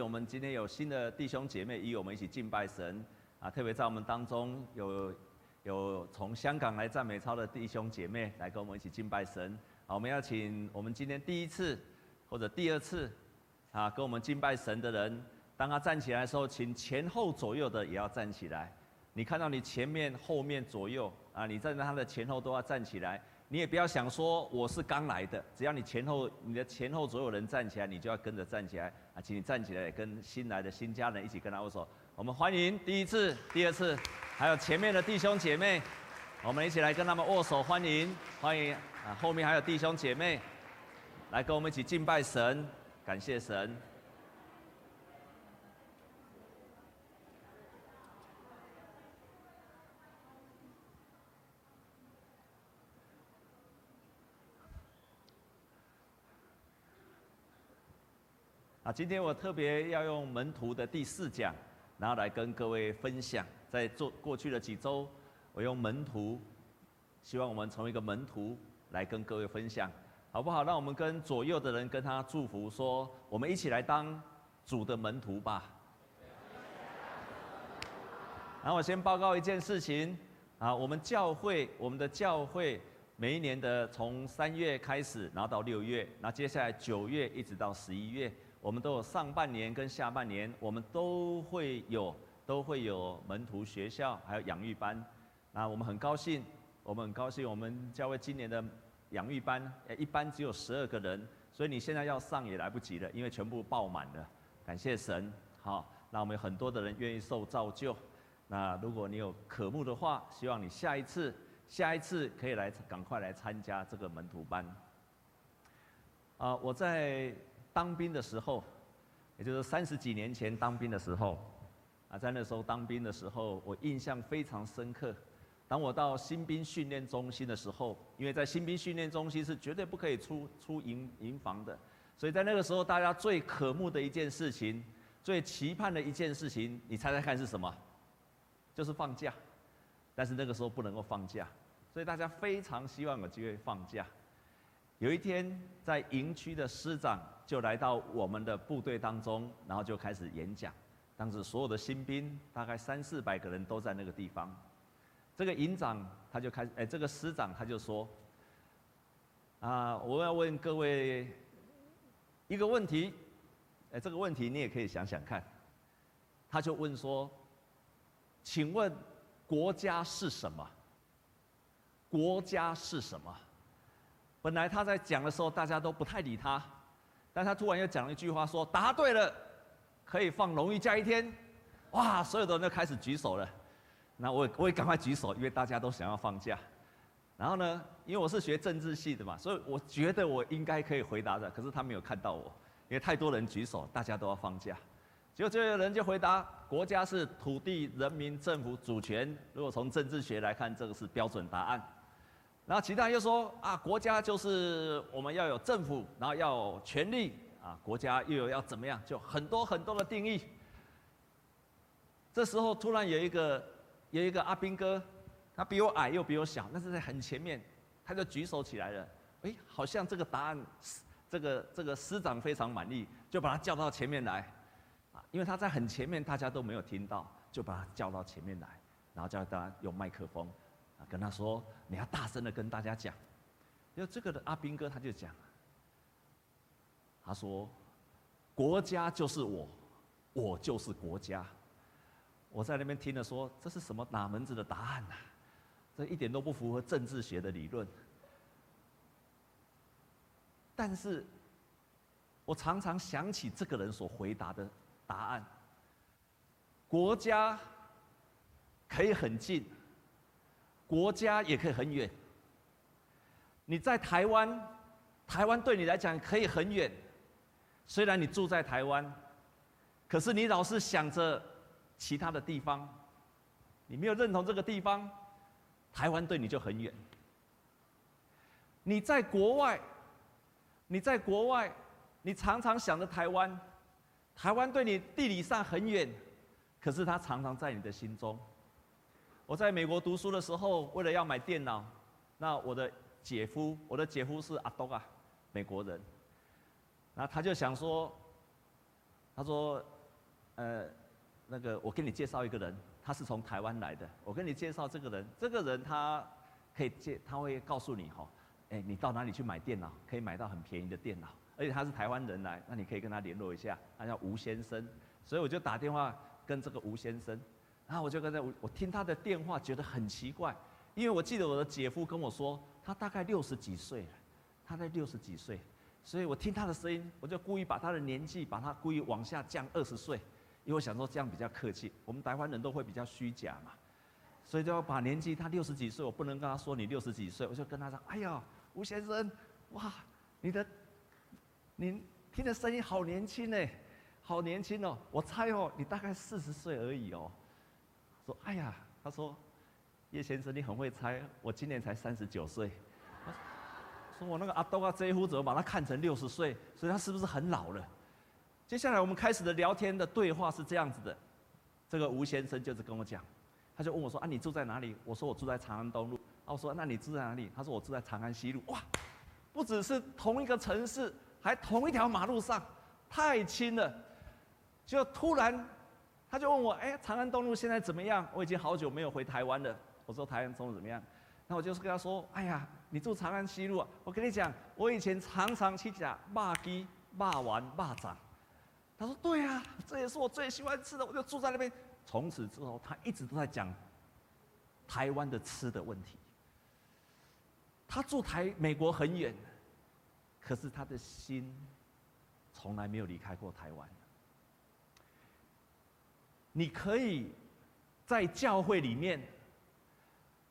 我们今天有新的弟兄姐妹与我们一起敬拜神啊，特别在我们当中有有从香港来赞美操的弟兄姐妹来跟我们一起敬拜神。好，我们要请我们今天第一次或者第二次啊跟我们敬拜神的人，当他站起来的时候，请前后左右的也要站起来。你看到你前面、后面、左右啊，你站在他的前后都要站起来。你也不要想说我是刚来的，只要你前后你的前后左右人站起来，你就要跟着站起来啊！请你站起来，跟新来的新家人一起跟他握手。我们欢迎第一次、第二次，还有前面的弟兄姐妹，我们一起来跟他们握手欢迎，欢迎啊！后面还有弟兄姐妹来跟我们一起敬拜神，感谢神。啊，今天我特别要用门徒的第四讲，然后来跟各位分享。在做过去的几周，我用门徒，希望我们从一个门徒来跟各位分享，好不好？让我们跟左右的人跟他祝福说，我们一起来当主的门徒吧。然后我先报告一件事情啊，我们教会，我们的教会每一年的从三月开始，然后到六月，那接下来九月一直到十一月。我们都有上半年跟下半年，我们都会有都会有门徒学校，还有养育班。那我们很高兴，我们很高兴，我们教会今年的养育班，一班只有十二个人，所以你现在要上也来不及了，因为全部爆满了。感谢神，好，那我们有很多的人愿意受造就。那如果你有渴慕的话，希望你下一次下一次可以来赶快来参加这个门徒班。啊，我在。当兵的时候，也就是三十几年前当兵的时候，啊，在那时候当兵的时候，我印象非常深刻。当我到新兵训练中心的时候，因为在新兵训练中心是绝对不可以出出营营房的，所以在那个时候，大家最渴慕的一件事情，最期盼的一件事情，你猜猜看是什么？就是放假。但是那个时候不能够放假，所以大家非常希望有机会放假。有一天，在营区的师长就来到我们的部队当中，然后就开始演讲。当时所有的新兵大概三四百个人都在那个地方。这个营长他就开始，哎，这个师长他就说：“啊，我要问各位一个问题，哎，这个问题你也可以想想看。”他就问说：“请问国家是什么？国家是什么？”本来他在讲的时候，大家都不太理他，但他突然又讲了一句话，说：“答对了，可以放荣誉假一天。”哇，所有的人都开始举手了。那我我也赶快举手，因为大家都想要放假。然后呢，因为我是学政治系的嘛，所以我觉得我应该可以回答的。可是他没有看到我，因为太多人举手，大家都要放假。结果这个人就回答：“国家是土地、人民、政府、主权。”如果从政治学来看，这个是标准答案。然后其他又说啊，国家就是我们要有政府，然后要有权力啊，国家又有要怎么样，就很多很多的定义。这时候突然有一个有一个阿兵哥，他比我矮又比我小，但是在很前面，他就举手起来了。哎，好像这个答案，这个这个师长非常满意，就把他叫到前面来，啊，因为他在很前面，大家都没有听到，就把他叫到前面来，然后叫他用麦克风。啊，跟他说，你要大声的跟大家讲。因为这个的阿兵哥他就讲，他说，国家就是我，我就是国家。我在那边听了说，这是什么哪门子的答案呐、这一点都不符合政治学的理论。但是，我常常想起这个人所回答的答案：国家可以很近。国家也可以很远。你在台湾，台湾对你来讲可以很远。虽然你住在台湾，可是你老是想着其他的地方，你没有认同这个地方，台湾对你就很远。你在国外，你在国外，你常常想着台湾，台湾对你地理上很远，可是它常常在你的心中。我在美国读书的时候，为了要买电脑，那我的姐夫，我的姐夫是阿东啊，美国人，那他就想说，他说，呃，那个我给你介绍一个人，他是从台湾来的，我跟你介绍这个人，这个人他可以介，他会告诉你哈，哎，你到哪里去买电脑，可以买到很便宜的电脑，而且他是台湾人来，那你可以跟他联络一下，他叫吴先生，所以我就打电话跟这个吴先生，然后我就跟他，我听他的电话觉得很奇怪，因为我记得我的姐夫跟我说，他大概六十几岁了，他在六十几岁。所以我听他的声音，我就故意把他的年纪，把他故意往下降二十岁，因为我想说这样比较客气。我们台湾人都会比较虚假嘛，所以就要把年纪，他六十几岁，我不能跟他说你六十几岁，我就跟他说：“哎呀，吴先生，哇，你的，您听的声音好年轻呢，好年轻哦，我猜哦，你大概四十岁而已哦。”说：“哎呀，他说，叶先生你很会猜，我今年才三十九岁。”说我那个阿东啊，这一户怎么把他看成六十岁？所以他是不是很老了？接下来我们开始的聊天的对话是这样子的，这个吴先生就是跟我讲，他就问我说：“啊，你住在哪里？”我说：“我住在长安东路。”啊，我说：“那你住在哪里？”他说：“我住在长安西路。”哇，不只是同一个城市，还同一条马路上，太亲了。就突然，他就问我：“哎，长安东路现在怎么样？”我已经好久没有回台湾了。我说：“台湾中怎么样？”那我就是跟他说：“哎呀。”你住长安西路啊？我跟你讲，我以前常常去讲骂鸡、骂丸、麻酱。他说：“对啊，这也是我最喜欢吃的。”我就住在那边。从此之后，他一直都在讲台湾的吃的问题。他住台美国很远，可是他的心从来没有离开过台湾。你可以在教会里面。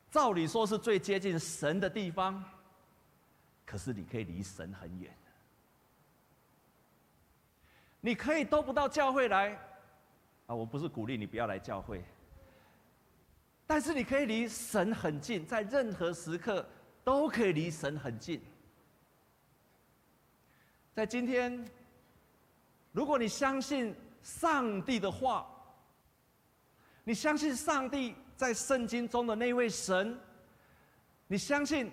照理说是最接近神的地方，可是你可以离神很远。你可以都不到教会来，啊，我不是鼓励你不要来教会，但是你可以离神很近，在任何时刻都可以离神很近。在今天，如果你相信上帝的话，你相信上帝。在圣经中的那位神，你相信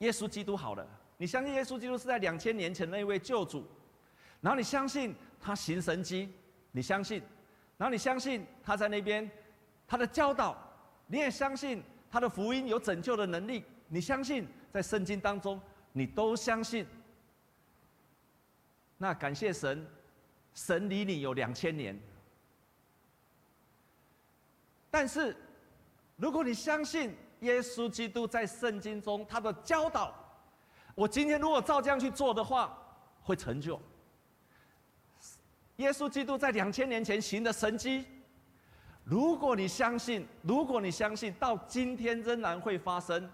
耶稣基督好了，你相信耶稣基督是在两千年前那位救主，然后你相信他行神迹，你相信，然后你相信他在那边他的教导，你也相信他的福音有拯救的能力，你相信在圣经当中？你都相信，那感谢神，神离你有两千年。但是，如果你相信耶稣基督在圣经中他的教导，我今天如果照这样去做的话，会成就。耶稣基督在两千年前行的神迹，如果你相信，如果你相信到今天仍然会发生，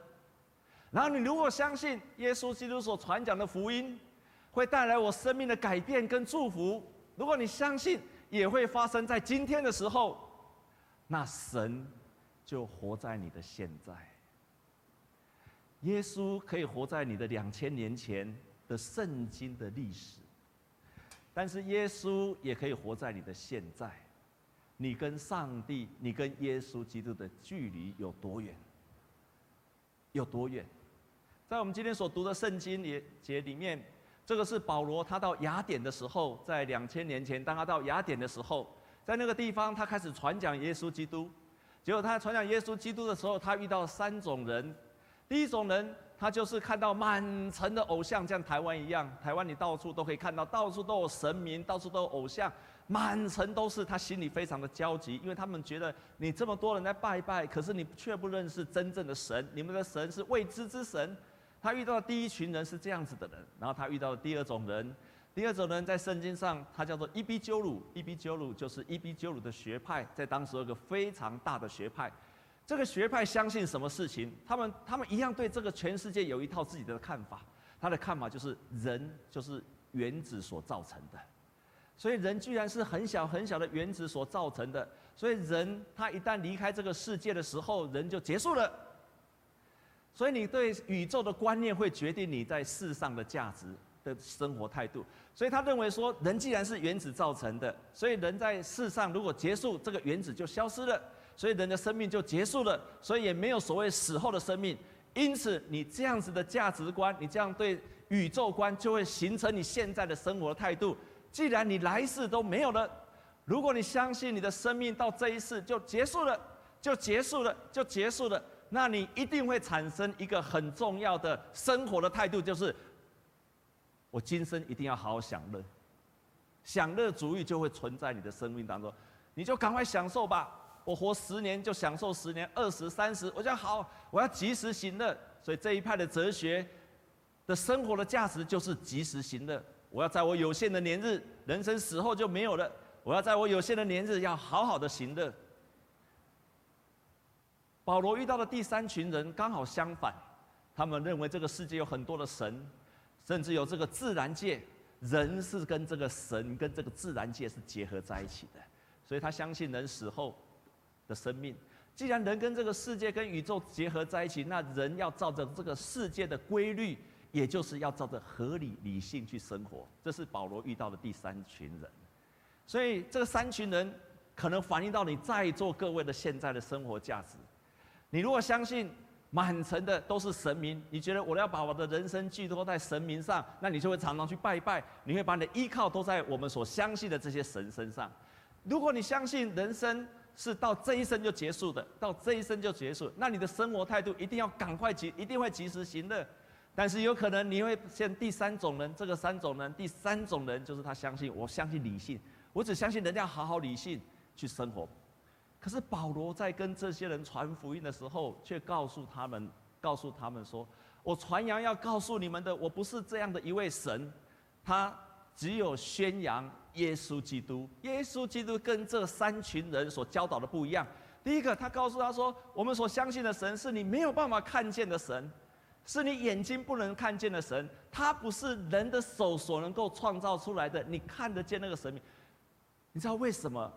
然后你如果相信耶稣基督所传讲的福音会带来我生命的改变跟祝福，如果你相信也会发生在今天的时候。那神就活在你的现在，耶稣可以活在你的两千年前的圣经的历史，但是耶稣也可以活在你的现在。你跟上帝，你跟耶稣基督的距离有多远？有多远？在我们今天所读的圣经里节里面，这个是保罗他到雅典的时候，在两千年前，当他到雅典的时候。在那个地方，他开始传讲耶稣基督。结果他传讲耶稣基督的时候，他遇到三种人。第一种人，他就是看到满城的偶像，像台湾一样。台湾你到处都可以看到，到处都有神明，到处都有偶像，满城都是。他心里非常的焦急，因为他们觉得你这么多人在拜拜，可是你却不认识真正的神，你们的神是未知之神。他遇到的第一群人是这样子的人，然后他遇到的第二种人。第二种人在圣经上，他叫做伊比鸠鲁。伊比鸠鲁就是伊比鸠鲁的学派，在当时有个非常大的学派。这个学派相信什么事情？他们他们一样对这个全世界有一套自己的看法。他的看法就是人就是原子所造成的，所以人居然是很小很小的原子所造成的。所以人他一旦离开这个世界的时候，人就结束了。所以你对宇宙的观念会决定你在世上的价值的生活态度，所以他认为说，人既然是原子造成的，所以人在世上如果结束，这个原子就消失了，所以人的生命就结束了，所以也没有所谓死后的生命。因此，你这样子的价值观，你这样对宇宙观，就会形成你现在的生活态度。既然你来世都没有了，如果你相信你的生命到这一世就结束了，就结束了，就结束了，那你一定会产生一个很重要的生活的态度，就是我今生一定要好好享乐，享乐主义就会存在你的生命当中，你就赶快享受吧。我活十年就享受十年，二十、三十，我讲好，我要及时行乐。所以这一派的哲学的生活的价值就是及时行乐。我要在我有限的年日，人生死后就没有了。我要在我有限的年日，要好好的行乐。保罗遇到的第三群人刚好相反，他们认为这个世界有很多的神，甚至有这个自然界，人是跟这个神跟这个自然界是结合在一起的，所以他相信人死后的生命。既然人跟这个世界跟宇宙结合在一起，那人要照着这个世界的规律，也就是要照着合理理性去生活。这是保罗遇到的第三群人。所以这个三群人可能反映到你在座各位的现在的生活价值。你如果相信满城的都是神明，你觉得我要把我的人生寄托在神明上，那你就会常常去拜拜，你会把你的依靠都在我们所相信的这些神身上。如果你相信人生是到这一生就结束的，到这一生就结束，那你的生活态度一定要赶快及，一定会及时行乐。但是有可能你会像第三种人，这个三种人，第三种人就是他相信，我相信理性。我只相信人家好好理性去生活，可是保罗在跟这些人传福音的时候，却告诉他们，告诉他们说：“我传扬要告诉你们的，我不是这样的一位神，他只有宣扬耶稣基督。耶稣基督跟这三群人所教导的不一样。第一个，他告诉他说，我们所相信的神是你没有办法看见的神，是你眼睛不能看见的神，他不是人的手所能够创造出来的，你看得见那个神明。”你知道为什么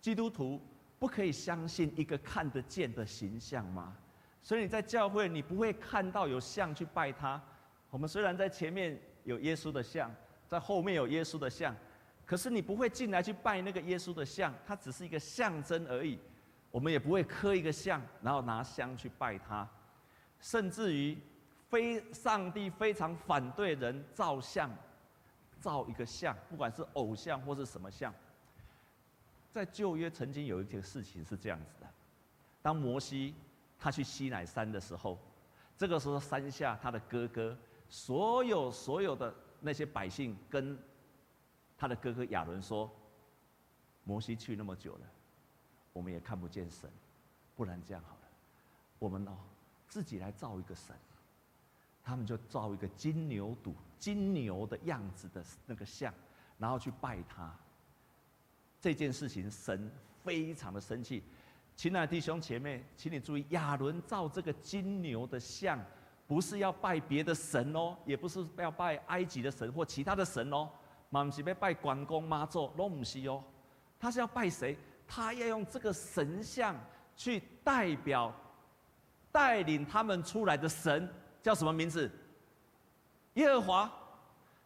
基督徒不可以相信一个看得见的形象吗？所以你在教会，你不会看到有像去拜他。我们虽然在前面有耶稣的像，在后面有耶稣的像，可是你不会进来去拜那个耶稣的像，它只是一个象征而已。我们也不会刻一个像，然后拿香去拜他。甚至于，非上帝非常反对人造像，造一个像，不管是偶像或是什么像。在旧约曾经有一件事情是这样子的：当摩西他去西乃山的时候，这个时候山下他的哥哥，所有所有的那些百姓跟他的哥哥亚伦说：“摩西去那么久了，我们也看不见神，不然这样好了，我们哦自己来造一个神。”他们就造一个金牛犊、金牛的样子的那个像，然后去拜他。这件事情，神非常的生气。亲爱的弟兄姐妹，请你注意，亚伦造这个金牛的像，不是要拜别的神哦，也不是要拜埃及的神或其他的神哦，嘛不是要拜关公妈祖，都不是哦。他是要拜谁？他要用这个神像去代表、带领他们出来的神，叫什么名字？耶和华。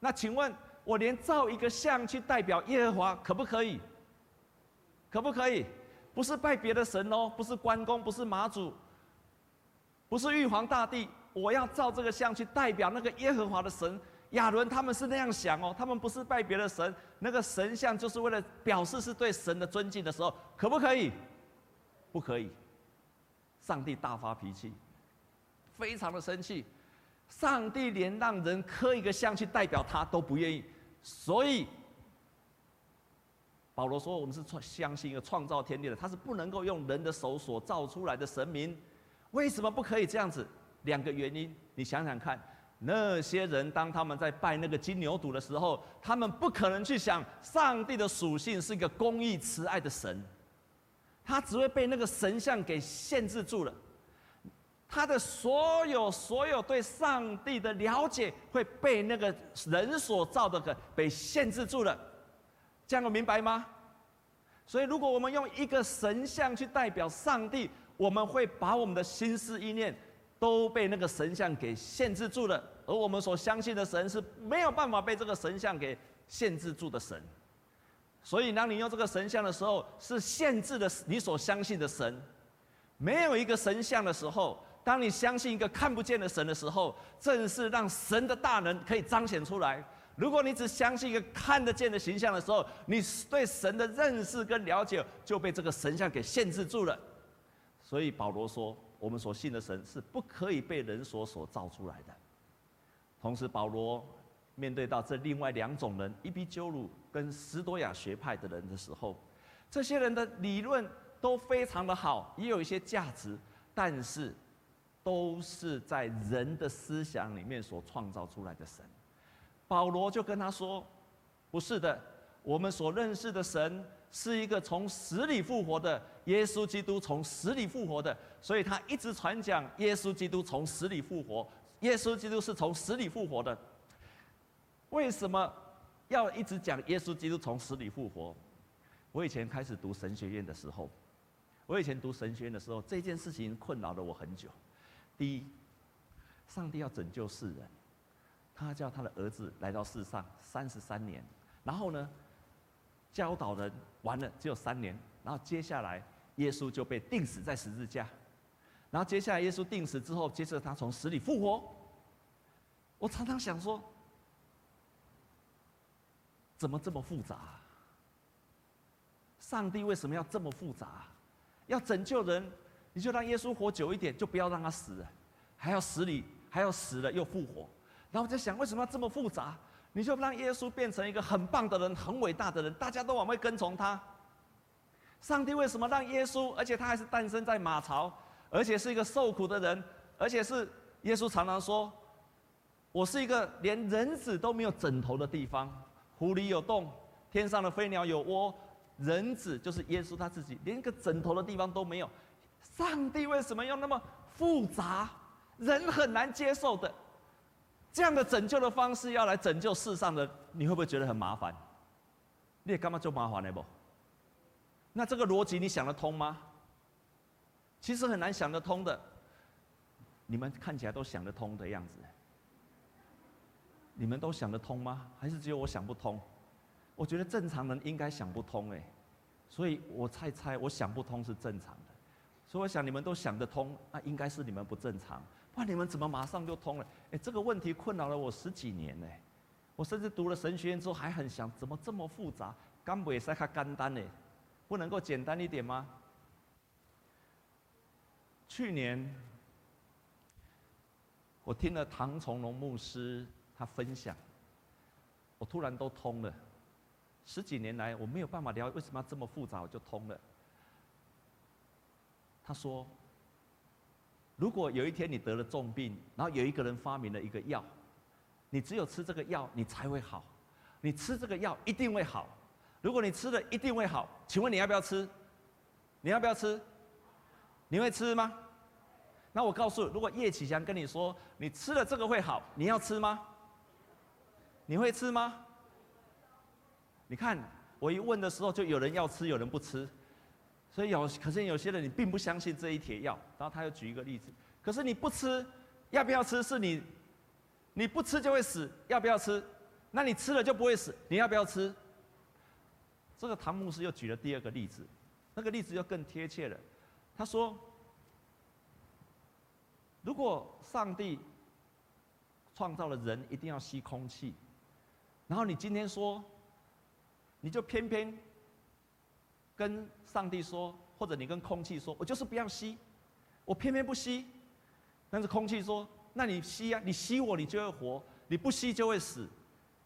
那请问，我连造一个像去代表耶和华，可不可以？可不可以？不是拜别的神哦，不是关公，不是妈祖，不是玉皇大帝。我要照这个像去代表那个耶和华的神。亚伦他们是那样想哦，他们不是拜别的神，那个神像就是为了表示是对神的尊敬的时候，可不可以？不可以。上帝大发脾气，非常的生气。上帝连让人刻一个像去代表他都不愿意，所以。保罗说：“我们是创相信一个创造天地的，他是不能够用人的手所造出来的神明。为什么不可以这样子？两个原因，你想想看。那些人当他们在拜那个金牛犊的时候，他们不可能去想上帝的属性是一个公义慈爱的神，他只会被那个神像给限制住了。他的所有所有对上帝的了解会被那个人所造的个被限制住了。”这样有明白吗？所以，如果我们用一个神像去代表上帝，我们会把我们的心思意念都被那个神像给限制住了。而我们所相信的神是没有办法被这个神像给限制住的神。所以，当你用这个神像的时候，是限制了你所相信的神。没有一个神像的时候，当你相信一个看不见的神的时候，正是让神的大能可以彰显出来。如果你只相信一个看得见的形象的时候，你对神的认识跟了解就被这个神像给限制住了。所以保罗说，我们所信的神是不可以被人所所造出来的。同时，保罗面对到这另外两种人，伊比鸠鲁跟斯多亚学派的人的时候，这些人的理论都非常的好，也有一些价值，但是都是在人的思想里面所创造出来的神。保罗就跟他说：“不是的，我们所认识的神是一个从死里复活的耶稣基督，从死里复活的，所以他一直传讲耶稣基督从死里复活。”耶稣基督是从死里复活的。为什么要一直讲耶稣基督从死里复活？我以前开始读神学院的时候，我以前读神学院的时候，这件事情困扰了我很久。第一，上帝要拯救世人，他叫他的儿子来到世上三十三年，然后呢，教导人完了只有三年，然后接下来耶稣就被钉死在十字架。然后接下来，耶稣钉死之后，接着他从死里复活。我常常想说，怎么这么复杂？上帝为什么要这么复杂？要拯救人，你就让耶稣活久一点，就不要让他死，还要死里，还要死了又复活。然后我在想，为什么要这么复杂？你就让耶稣变成一个很棒的人，很伟大的人，大家都往外跟从他。上帝为什么让耶稣，而且他还是诞生在马槽？而且是一个受苦的人，而且是耶稣常常说：“我是一个连人子都没有枕头的地方，湖里有洞，天上的飞鸟有窝，人子就是耶稣他自己，连一个枕头的地方都没有。上帝为什么要那么复杂，人很难接受的这样的拯救的方式，要来拯救世上的？你会不会觉得很麻烦？你也干嘛就麻烦呢？不？那这个逻辑你想得通吗？”其实很难想得通的，你们看起来都想得通的样子。你们都想得通吗？还是只有我想不通？我觉得正常人应该想不通哎，所以我猜猜，我想不通是正常的。所以我想你们都想得通，那应该是你们不正常。那你们怎么马上就通了？哎，这个问题困扰了我十几年呢。我甚至读了神学院之后还很想，怎么这么复杂？干不也是看简单呢？不能够简单一点吗？去年，我听了唐从龙牧师他分享，我突然都通了。十几年来我没有办法聊，为什么这么复杂，我就通了。他说，如果有一天你得了重病，然后有一个人发明了一个药，你只有吃这个药，你才会好。你吃这个药一定会好。如果你吃了一定会好，请问你要不要吃？你要不要吃？你会吃吗？那我告诉，如果叶启祥跟你说，你吃了这个会好，你要吃吗？你会吃吗？你看，我一问的时候，就有人要吃，有人不吃。所以有，可是有些人你并不相信这一帖药。然后他又举一个例子，可是你不吃，要不要吃？是你，你不吃就会死，要不要吃？那你吃了就不会死，你要不要吃？这个唐牧师又举了第二个例子，那个例子又更贴切了。他说：“如果上帝创造了人，一定要吸空气，然后你今天说，你就偏偏跟上帝说，或者你跟空气说，我就是不要吸，我偏偏不吸。但是空气说，那你吸啊，你吸我，你就会活；你不吸就会死。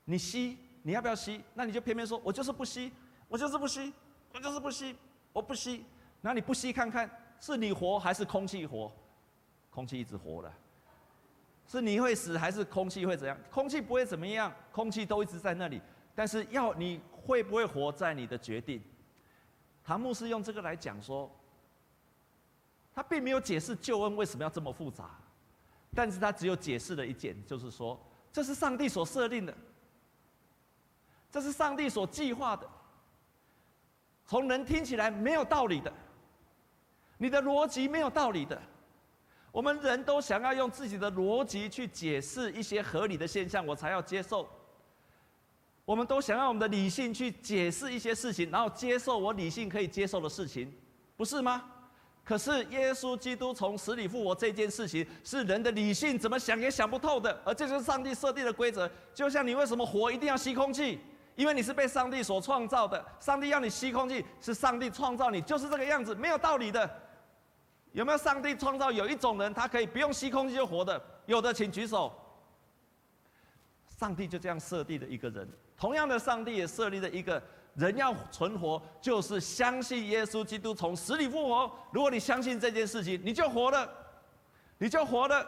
你吸，你要不要吸？那你就偏偏说，我就是不吸，我就是不吸，我就是不吸，我不吸。那你不吸看看。”是你活还是空气活？空气一直活了。是你会死还是空气会怎样？空气不会怎么样，空气都一直在那里。但是要你会不会活在你的决定。唐牧师用这个来讲说，他并没有解释救恩为什么要这么复杂，但是他只有解释了一点，就是说这是上帝所设定的，这是上帝所计划的，从人听起来没有道理的。你的逻辑没有道理的，我们人都想要用自己的逻辑去解释一些合理的现象，我才要接受。我们都想要我们的理性去解释一些事情，然后接受我理性可以接受的事情，不是吗？可是耶稣基督从死里复活这件事情，是人的理性怎么想也想不透的，而这就是上帝设定的规则。就像你为什么活一定要吸空气？因为你是被上帝所创造的，上帝要你吸空气，是上帝创造你，就是这个样子，没有道理的。有没有上帝创造有一种人，他可以不用吸空气就活的？有的请举手。上帝就这样设定的一个人，同样的，上帝也设立了一个人要存活，就是相信耶稣基督从死里复活。如果你相信这件事情，你就活了，你就活了。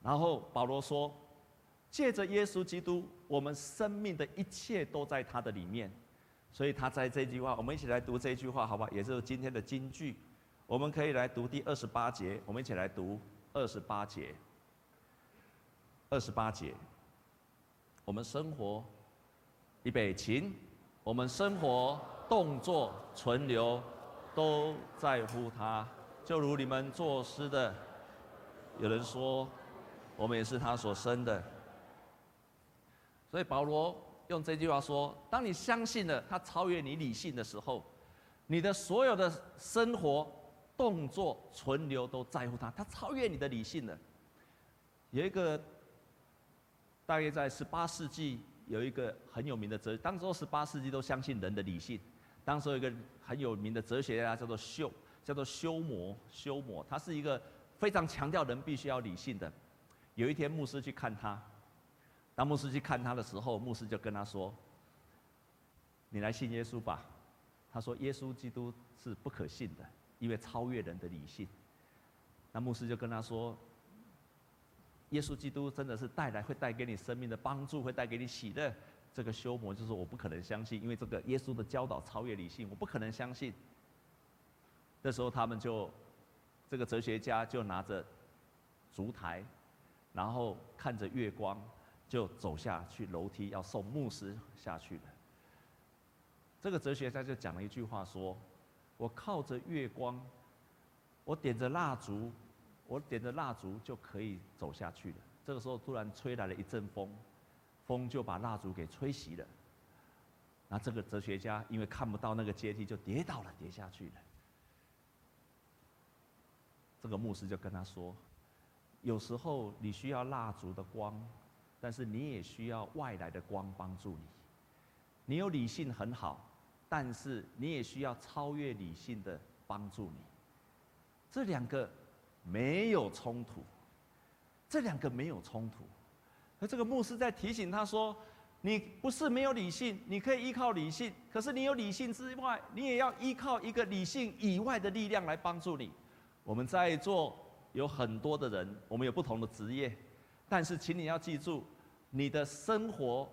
然后保罗说，借着耶稣基督，我们生命的一切都在他的里面。所以他在这句话，我们一起来读这句话，好吧？也就是今天的金句。我们可以来读第二十八节，我们一起来读二十八节。二十八节，我们生活，预备起，我们生活、动作、存留，都在乎他。就如你们作诗的，有人说，我们也是他所生的。所以保罗用这句话说：当你相信了他超越你理性的时候，你的所有的生活。动作存留都在乎他，他超越你的理性了。有一个，大约在十八世纪，有一个很有名的哲，当时十八世纪都相信人的理性。当时有一个很有名的哲学家叫做休，叫做休谟，休谟，他是一个非常强调人必须要理性的。有一天牧师去看他，当牧师去看他的时候，牧师就跟他说：“你来信耶稣吧。”他说：“耶稣基督是不可信的。”因为超越人的理性，那牧师就跟他说：“耶稣基督真的是带来会带给你生命的帮助，会带给你喜乐。”这个修魔就是我不可能相信，因为这个耶稣的教导超越理性，我不可能相信。那时候他们就，这个哲学家就拿着烛台，然后看着月光，就走下去楼梯要送牧师下去了。这个哲学家就讲了一句话说。我靠着月光，我点着蜡烛，我点着蜡烛就可以走下去了。这个时候突然吹来了一阵风，风就把蜡烛给吹熄了。那这个哲学家因为看不到那个阶梯，就跌倒了，跌下去了。这个牧师就跟他说：“有时候你需要蜡烛的光，但是你也需要外来的光帮助你。你有理性很好。”但是你也需要超越理性的帮助你，这两个没有冲突，这两个没有冲突。而这个牧师在提醒他说：“你不是没有理性，你可以依靠理性，可是你有理性之外，你也要依靠一个理性以外的力量来帮助你。”我们在座有很多的人，我们有不同的职业，但是请你要记住，你的生活。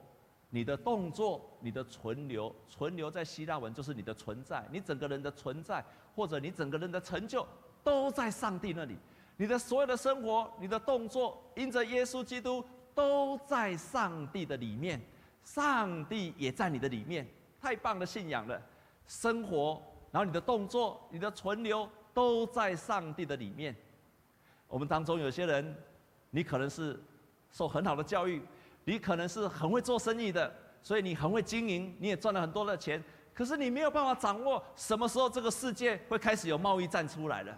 你的动作，你的存留，存留在希腊文就是你的存在，你整个人的存在，或者你整个人的成就，都在上帝那里。你的所有的生活，你的动作，因着耶稣基督，都在上帝的里面，上帝也在你的里面。太棒的信仰了！生活，然后你的动作，你的存留，都在上帝的里面。我们当中有些人，你可能是受很好的教育。你可能是很会做生意的，所以你很会经营，你也赚了很多的钱。可是你没有办法掌握什么时候这个世界会开始有贸易战出来了。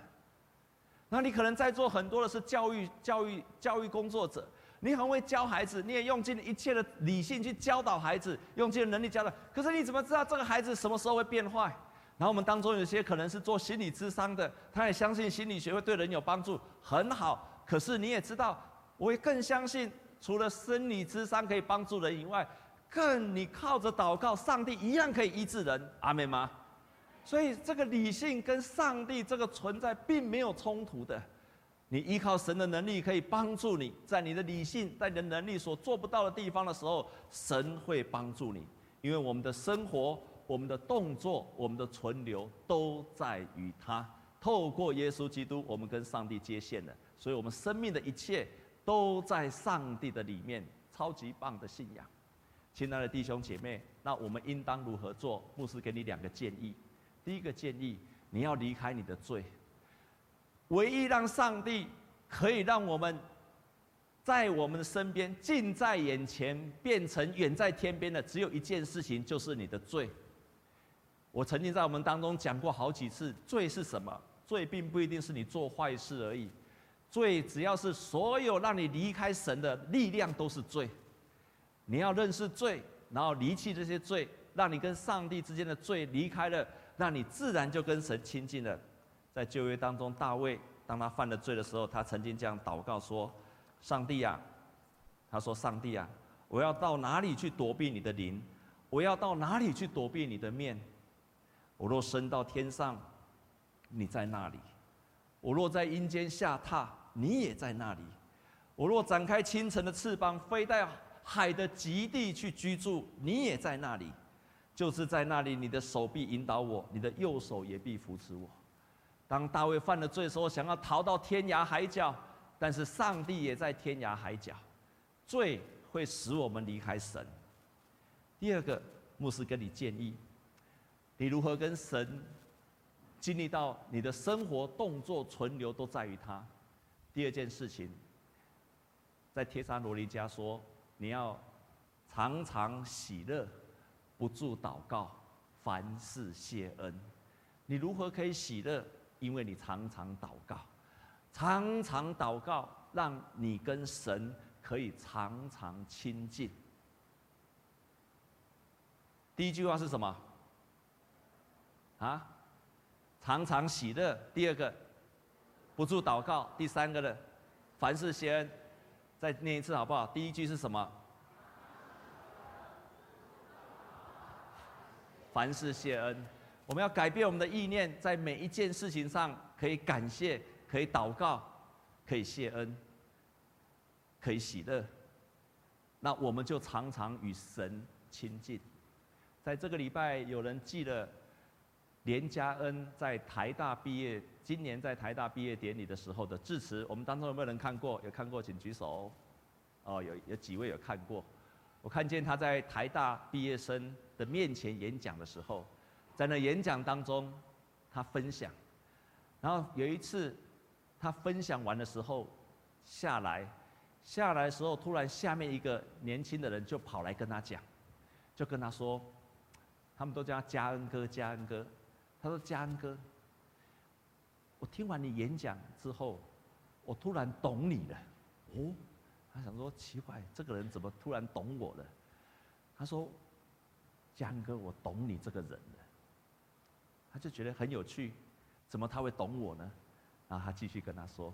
那你可能在做很多的是教育、教育、教育工作者，你很会教孩子，你也用尽一切的理性去教导孩子，用尽能力教导。可是你怎么知道这个孩子什么时候会变坏？然后我们当中有些可能是做心理咨商的，他也相信心理学会对人有帮助，很好。可是你也知道，我也更相信。除了生理智商可以帮助人以外，更你靠着祷告，上帝一样可以医治人，阿门吗？所以这个理性跟上帝这个存在并没有冲突的。你依靠神的能力可以帮助你，在你的理性、在你的能力所做不到的地方的时候，神会帮助你。因为我们的生活、我们的动作、我们的存留都在于他。透过耶稣基督，我们跟上帝接线了，所以我们生命的一切。都在上帝的里面，超级棒的信仰，亲爱的弟兄姐妹，那我们应当如何做？牧师给你两个建议。第一个建议，你要离开你的罪。唯一让上帝可以让我们在我们的身边、近在眼前，变成远在天边的，只有一件事情，就是你的罪。我曾经在我们当中讲过好几次，罪是什么？罪并不一定是你做坏事而已，罪只要是所有让你离开神的力量都是罪。你要认识罪，然后离弃这些罪，让你跟上帝之间的罪离开了，那你自然就跟神亲近了。在旧约当中，大卫当他犯了罪的时候，他曾经这样祷告说：“上帝啊，他说上帝啊，我要到哪里去躲避你的灵？我要到哪里去躲避你的面？”我若升到天上，你在那里；我若在阴间下榻，你也在那里；我若展开清晨的翅膀，飞到海的极地去居住，你也在那里。就是在那里，你的手臂引导我，你的右手也必扶持我。当大卫犯了罪的时候，想要逃到天涯海角，但是上帝也在天涯海角。罪会使我们离开神。第二个，牧师跟你建议。你如何跟神经历到你的生活、动作、存留都在于他。第二件事情，在帖撒罗尼迦说，你要常常喜乐，不住祷告，凡事谢恩。你如何可以喜乐？因为你常常祷告，常常祷告，让你跟神可以常常亲近。第一句话是什么？啊，常常喜乐。第二个，不住祷告。第三个呢，凡事谢恩。再念一次好不好？第一句是什么？凡事谢恩。我们要改变我们的意念，在每一件事情上可以感谢，可以祷告，可以谢恩，可以喜乐。那我们就常常与神亲近。在这个礼拜，有人记得。连嘉恩在台大毕业，今年在台大毕业典礼的时候的致辞，我们当中有没有人看过？有看过请举手。哦，有有几位有看过？我看见他在台大毕业生的面前演讲的时候，在那演讲当中，他分享，然后有一次他分享完的时候下来，下来的时候突然下面一个年轻的人就跑来跟他讲，就跟他说，他们都叫他嘉恩哥，嘉恩哥。他说：“嘉恩哥，我听完你演讲之后，我突然懂你了。哦，他想说奇怪，这个人怎么突然懂我了？他说：江哥，我懂你这个人了。他就觉得很有趣，怎么他会懂我呢？然后他继续跟他说：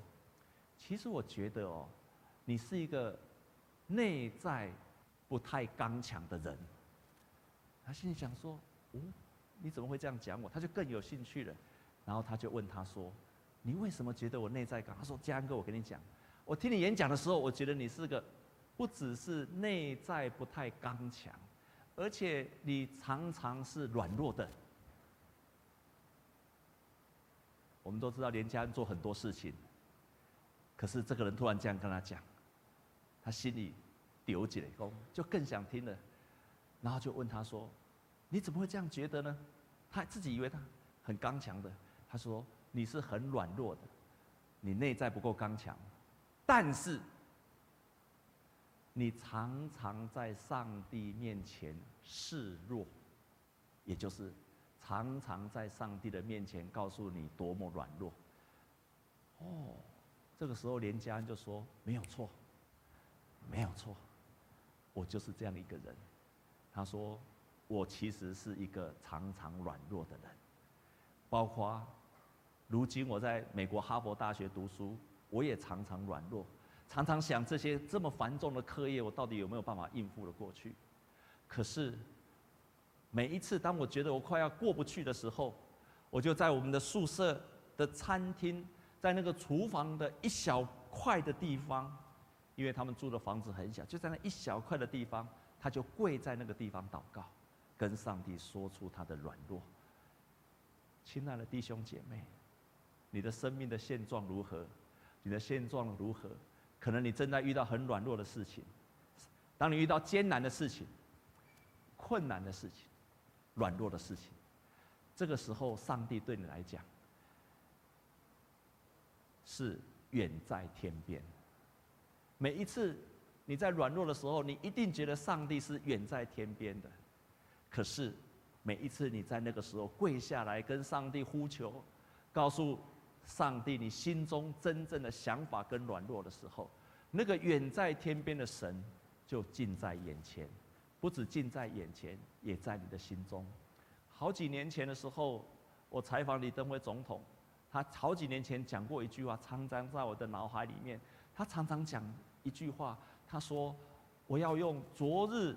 其实我觉得哦，你是一个内在不太刚强的人。他心里想说：哦。”你怎么会这样讲我？他就更有兴趣了，然后他就问他说：“你为什么觉得我内在刚？”他说：“江哥，我跟你讲，我听你演讲的时候，我觉得你是个不只是内在不太刚强，而且你常常是软弱的。”我们都知道连家恩做很多事情，可是这个人突然这样跟他讲，他心里丢起来功，就更想听了，然后就问他说。你怎么会这样觉得呢？他自己以为他很刚强的，他说你是很软弱的，你内在不够刚强，但是你常常在上帝面前示弱，也就是常常在上帝的面前告诉你多么软弱。哦，这个时候连嘉恩就说没有错，没有错，我就是这样一个人。他说。我其实是一个常常软弱的人，包括如今我在美国哈佛大学读书，我也常常软弱，常常想这些这么繁重的课业，我到底有没有办法应付得过去？可是每一次当我觉得我快要过不去的时候，我就在我们的宿舍的餐厅，在那个厨房的一小块的地方，因为他们住的房子很小，就在那一小块的地方，他就跪在那个地方祷告。跟上帝说出他的软弱。亲爱的弟兄姐妹，你的生命的现状如何？你的现状如何？可能你正在遇到很软弱的事情。当你遇到艰难的事情、困难的事情、软弱的事情，这个时候，上帝对你来讲是远在天边。每一次你在软弱的时候，你一定觉得上帝是远在天边的。可是，每一次你在那个时候跪下来跟上帝呼求，告诉上帝你心中真正的想法跟软弱的时候，那个远在天边的神就近在眼前，不止近在眼前，也在你的心中。好几年前的时候，我采访李登辉总统，他好几年前讲过一句话，常常在我的脑海里面。他常常讲一句话，他说：“我要用昨日，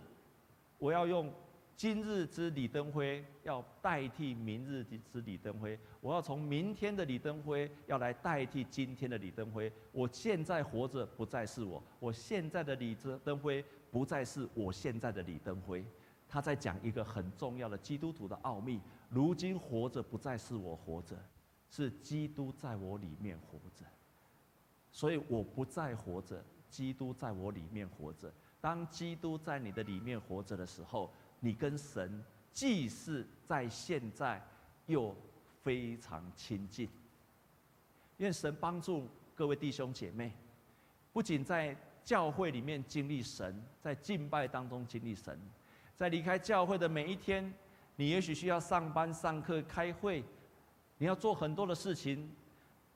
我要用。”今日之李登辉要代替明日之李登辉，我要从明天的李登辉要来代替今天的李登辉。我现在活着不再是我，我现在的李登辉不再是我现在的李登辉。他在讲一个很重要的基督徒的奥秘：如今活着不再是我活着，是基督在我里面活着。所以我不再活着，基督在我里面活着。当基督在你的里面活着的时候，你跟神既是在现在，又非常亲近。愿神帮助各位弟兄姐妹，不仅在教会里面经历神，在敬拜当中经历神，在离开教会的每一天，你也许需要上班、上课、开会，你要做很多的事情。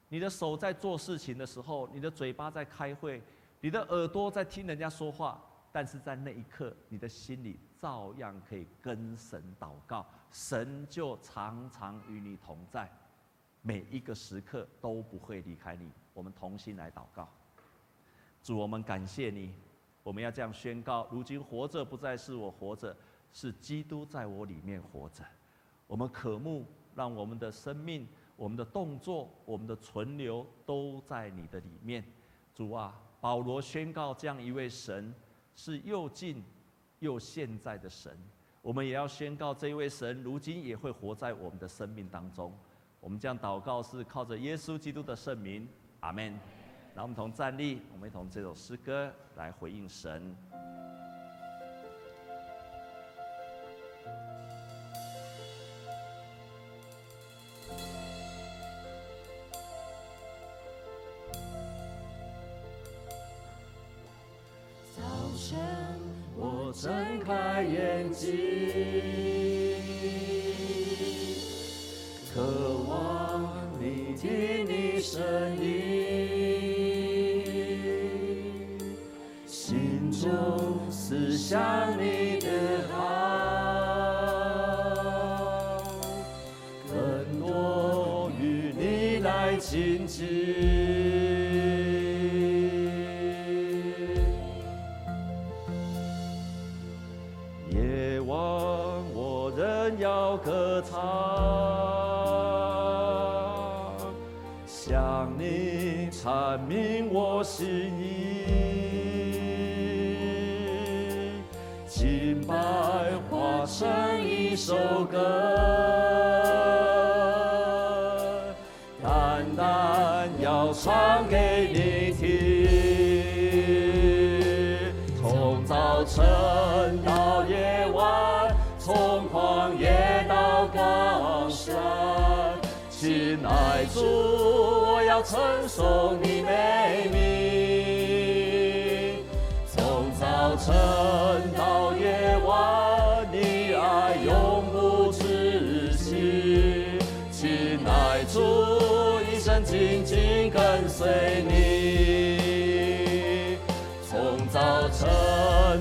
你的手在做事情的时候，你的嘴巴在开会，你的耳朵在听人家说话。但是在那一刻，你的心里照样可以跟神祷告，神就常常与你同在，每一个时刻都不会离开你。我们同心来祷告，主，我们感谢你，我们要这样宣告：如今活着不再是我活着，是基督在我里面活着。我们渴慕让我们的生命、我们的动作、我们的存留都在你的里面。主啊，保罗宣告这样一位神。是又近又现在的神，我们也要宣告这一位神，如今也会活在我们的生命当中。我们这样祷告是靠着耶稣基督的圣名，阿门。让我们同站立，我们一同这首诗歌来回应神。我睁开眼睛，渴望你听你声音，心中思想你的我心意，敬拜化成一首歌，单单要唱给你听，从早晨到夜晚，从旷野到高山。亲爱主，我要称颂你美名，晨到夜晚，你爱永不止息。亲爱主，一生紧紧跟随你，从早晨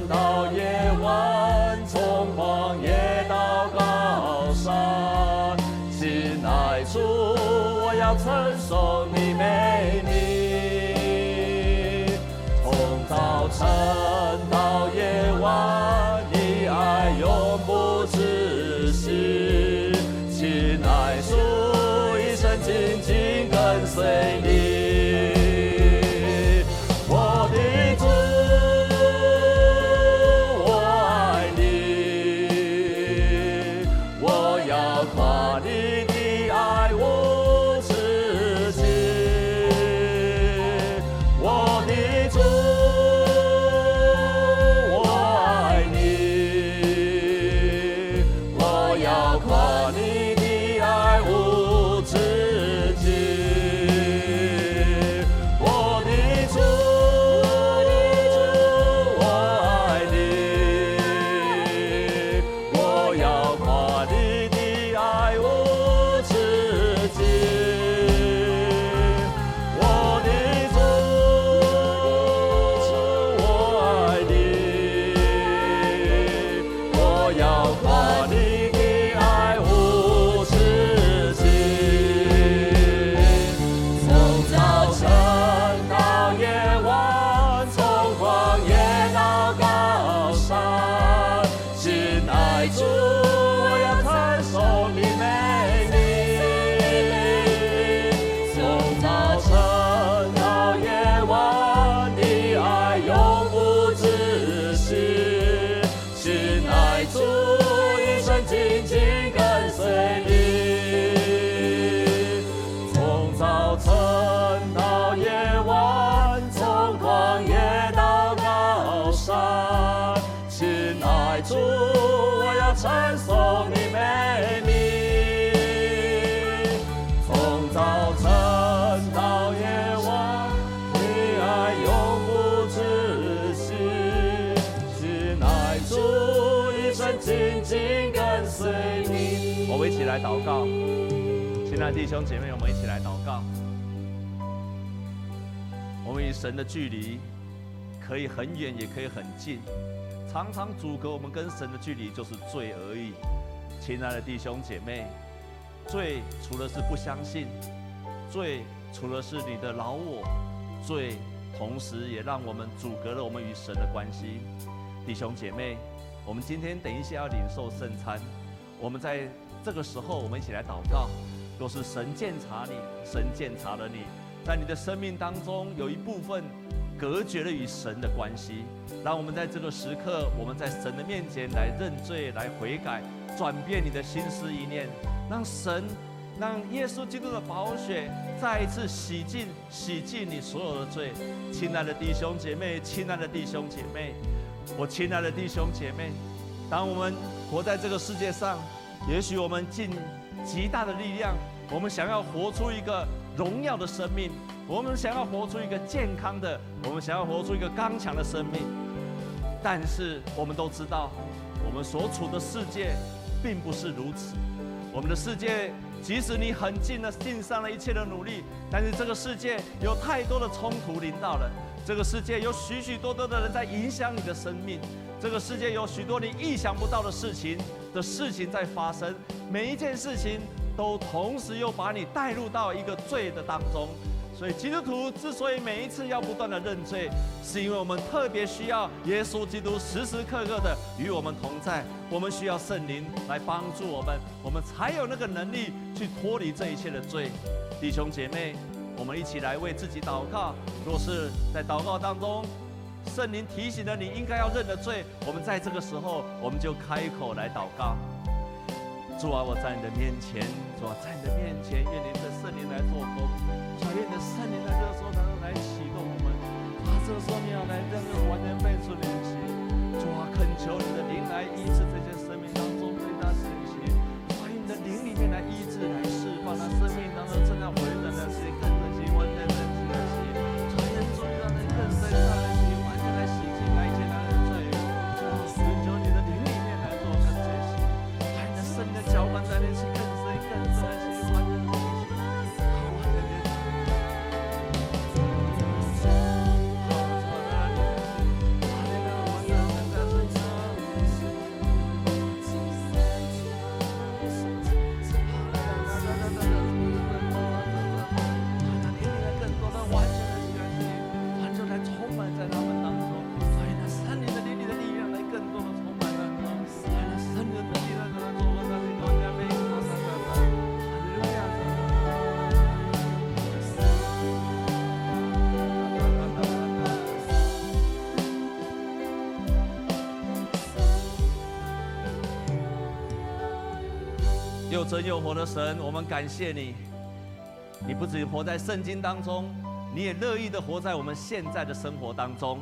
到夜晚，从旷野到高山。主，我要称颂你。美名，从早晨弟兄姐妹，我们一起来祷告。我们与神的距离可以很远，也可以很近。常常阻隔我们跟神的距离就是罪而已。亲爱的弟兄姐妹，罪除了是不相信，罪除了是你的老我，罪同时也让我们阻隔了我们与神的关系。弟兄姐妹，我们今天等一下要领受圣餐，我们在。这个时候，我们一起来祷告。若是神鉴察你，神鉴察了你，在你的生命当中有一部分隔绝了与神的关系，让我们在这个时刻，我们在神的面前来认罪、来悔改、转变你的心思意念，让神、让耶稣基督的宝血再一次洗净、洗净你所有的罪。亲爱的弟兄姐妹，亲爱的弟兄姐妹，我亲爱的弟兄姐妹，当我们活在这个世界上。也许我们尽极大的力量，我们想要活出一个荣耀的生命，我们想要活出一个健康的，我们想要活出一个刚强的生命。但是我们都知道，我们所处的世界并不是如此。我们的世界，即使你很尽了尽上了一切的努力，但是这个世界有太多的冲突临到了。这个世界有许许多多的人在影响你的生命。这个世界有许多你意想不到的事情的事情在发生，每一件事情都同时又把你带入到一个罪的当中。所以基督徒之所以每一次要不断的认罪，是因为我们特别需要耶稣基督时时刻刻的与我们同在。我们需要圣灵来帮助我们，我们才有那个能力去脱离这一切的罪。弟兄姐妹，我们一起来为自己祷告。若是在祷告当中，圣灵提醒了你应该要认的罪，我们在这个时候，我们就开口来祷告。主啊，我在你的面前，主啊，在你的面前，愿你的圣灵来做工，主啊，愿你的圣灵在这个时候能来启动我们。啊，这个时候你要来让这完全被主联系。主啊，恳求你的灵来医治这些真又活的神，我们感谢你。你不只活在圣经当中，你也乐意的活在我们现在的生活当中。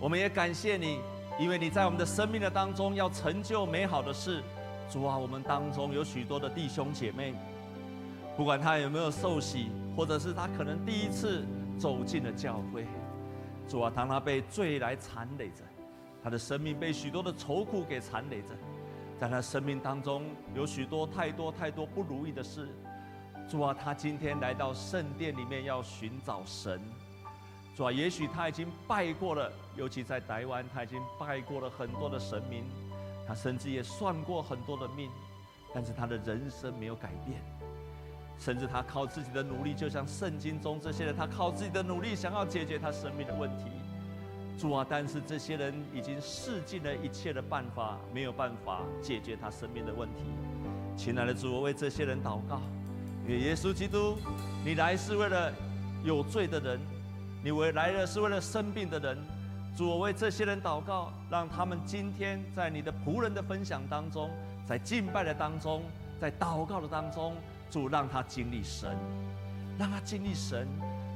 我们也感谢你，因为你在我们的生命的当中要成就美好的事。主啊，我们当中有许多的弟兄姐妹，不管他有没有受洗，或者是他可能第一次走进了教会。主啊，当他被罪来缠累着，他的生命被许多的愁苦给缠累着。在他生命当中有许多太多太多不如意的事，主啊，他今天来到圣殿里面要寻找神，主啊，也许他已经拜过了，尤其在台湾，他已经拜过了很多的神明，他甚至也算过很多的命，但是他的人生没有改变，甚至他靠自己的努力，就像圣经中这些人，他靠自己的努力想要解决他生命的问题。主啊，但是这些人已经试尽了一切的办法，没有办法解决他生命的问题。亲爱的主，我为这些人祷告，耶稣基督，你来是为了有罪的人，你为来了是为了生病的人。主，我为这些人祷告，让他们今天在你的仆人的分享当中，在敬拜的当中，在祷告的当中，主让他经历神，让他经历神。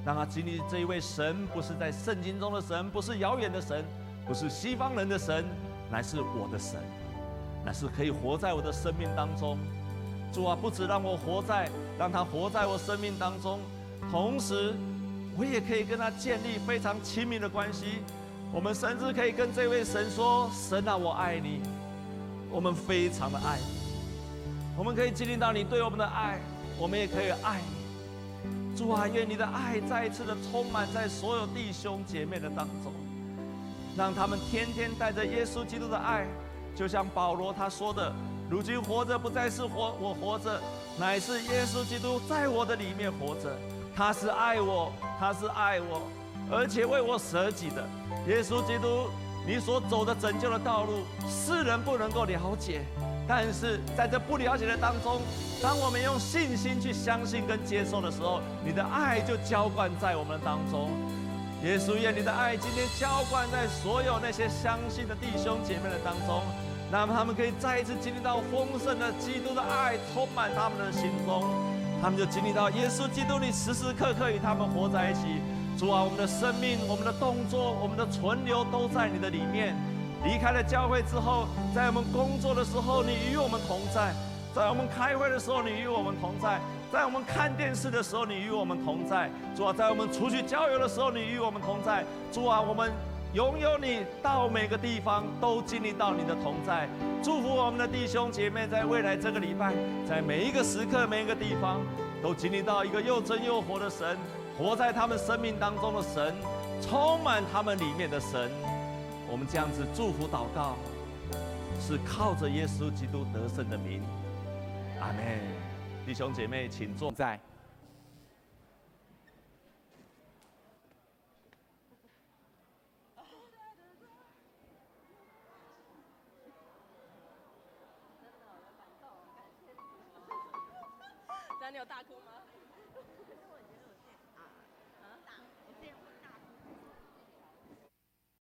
让他经历这一位神，不是在圣经中的神，不是遥远的神，不是西方人的神，乃是我的神，乃是可以活在我的生命当中。主啊，不只让我活在，让他活在我生命当中，同时我也可以跟他建立非常亲密的关系。我们甚至可以跟这位神说：“神啊，我爱你。”我们非常的爱你。我们可以经历到你对我们的爱，我们也可以爱你。主啊，愿你的爱再一次的充满在所有弟兄姐妹的当中，让他们天天带着耶稣基督的爱，就像保罗他说的：“如今活着不再是活我活着，乃是耶稣基督在我的里面活着。他是爱我，他是爱我，而且为我舍己的。耶稣基督，你所走的拯救的道路，世人不能够了解。”但是在这不了解的当中，当我们用信心去相信跟接受的时候，你的爱就浇灌在我们当中。耶稣，愿你的爱今天浇灌在所有那些相信的弟兄姐妹的当中，那么他们可以再一次经历到丰盛的基督的爱充满他们的心中，他们就经历到耶稣基督，你时时刻刻与他们活在一起。主啊，我们的生命、我们的动作、我们的存留都在你的里面。离开了教会之后，在我们工作的时候，你与我们同在；在我们开会的时候，你与我们同在；在我们看电视的时候，你与我们同在。主啊，在我们出去郊游的时候，你与我们同在。主啊，我们拥有你，到每个地方都经历到你的同在。祝福我们的弟兄姐妹，在未来这个礼拜，在每一个时刻、每一个地方，都经历到一个又真又活的神，活在他们生命当中的神，充满他们里面的神。我们这样子祝福祷告，是靠着耶稣基督得胜的名，阿门。弟兄姐妹，请坐在。